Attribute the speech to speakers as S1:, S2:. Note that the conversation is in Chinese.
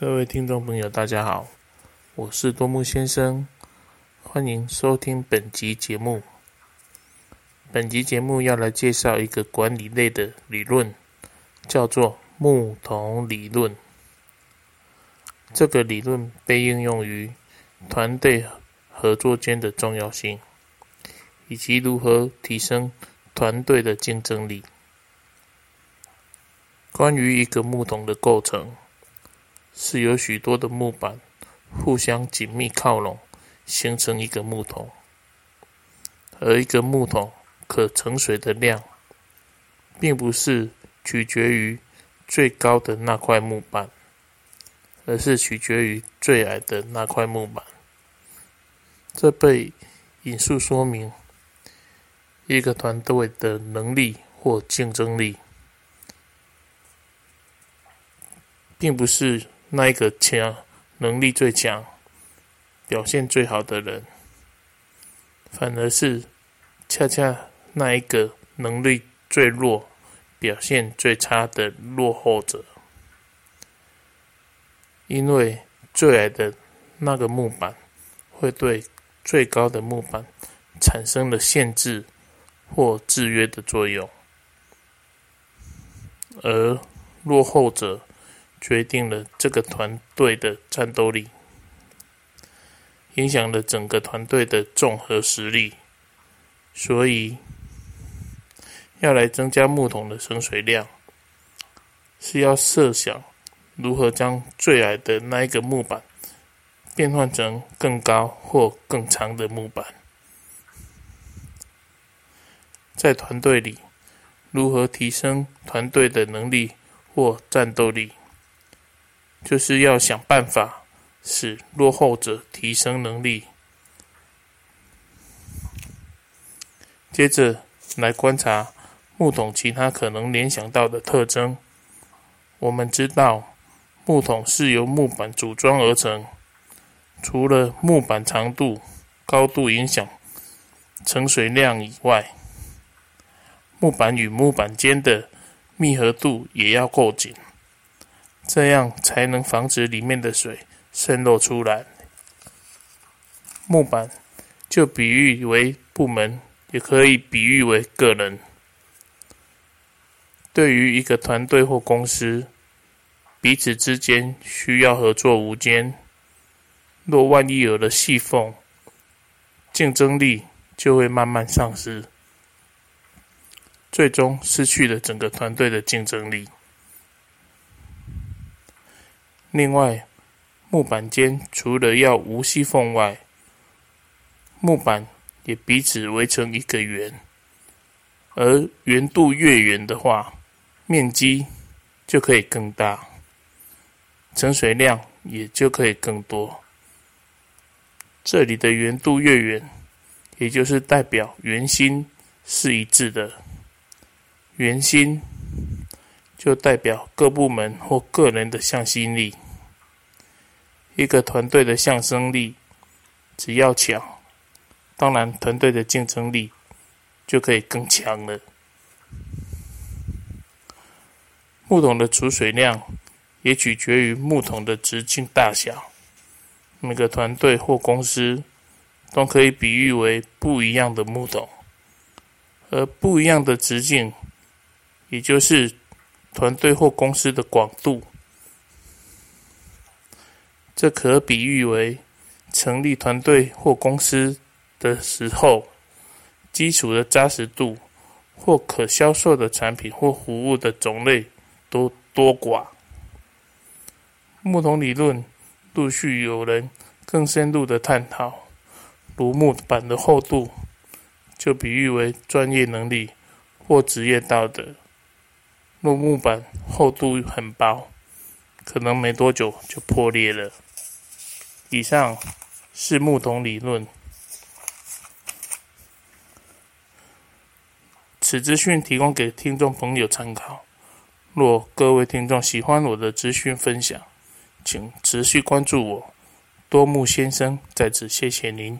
S1: 各位听众朋友，大家好，我是多木先生，欢迎收听本集节目。本集节目要来介绍一个管理类的理论，叫做木桶理论。这个理论被应用于团队合作间的重要性，以及如何提升团队的竞争力。关于一个木桶的构成。是由许多的木板互相紧密靠拢，形成一个木桶。而一个木桶可盛水的量，并不是取决于最高的那块木板，而是取决于最矮的那块木板。这被引述说明一个团队的能力或竞争力，并不是。那一个强、能力最强、表现最好的人，反而是恰恰那一个能力最弱、表现最差的落后者，因为最矮的那个木板会对最高的木板产生了限制或制约的作用，而落后者。决定了这个团队的战斗力，影响了整个团队的综合实力。所以，要来增加木桶的盛水量，是要设想如何将最矮的那一个木板变换成更高或更长的木板。在团队里，如何提升团队的能力或战斗力？就是要想办法使落后者提升能力。接着来观察木桶其他可能联想到的特征。我们知道木桶是由木板组装而成，除了木板长度、高度影响盛水量以外，木板与木板间的密合度也要够紧。这样才能防止里面的水渗漏出来。木板就比喻为部门，也可以比喻为个人。对于一个团队或公司，彼此之间需要合作无间。若万一有了细缝，竞争力就会慢慢丧失，最终失去了整个团队的竞争力。另外，木板间除了要无细缝外，木板也彼此围成一个圆，而圆度越圆的话，面积就可以更大，盛水量也就可以更多。这里的圆度越圆，也就是代表圆心是一致的，圆心。就代表各部门或个人的向心力。一个团队的向心力只要强，当然团队的竞争力就可以更强了。木桶的储水量也取决于木桶的直径大小。每个团队或公司都可以比喻为不一样的木桶，而不一样的直径，也就是。团队或公司的广度，这可比喻为成立团队或公司的时候基础的扎实度，或可销售的产品或服务的种类都多寡。木桶理论陆续有人更深入的探讨，如木板的厚度，就比喻为专业能力或职业道德。若木板厚度很薄，可能没多久就破裂了。以上是木桶理论。此资讯提供给听众朋友参考。若各位听众喜欢我的资讯分享，请持续关注我。多木先生在此谢谢您。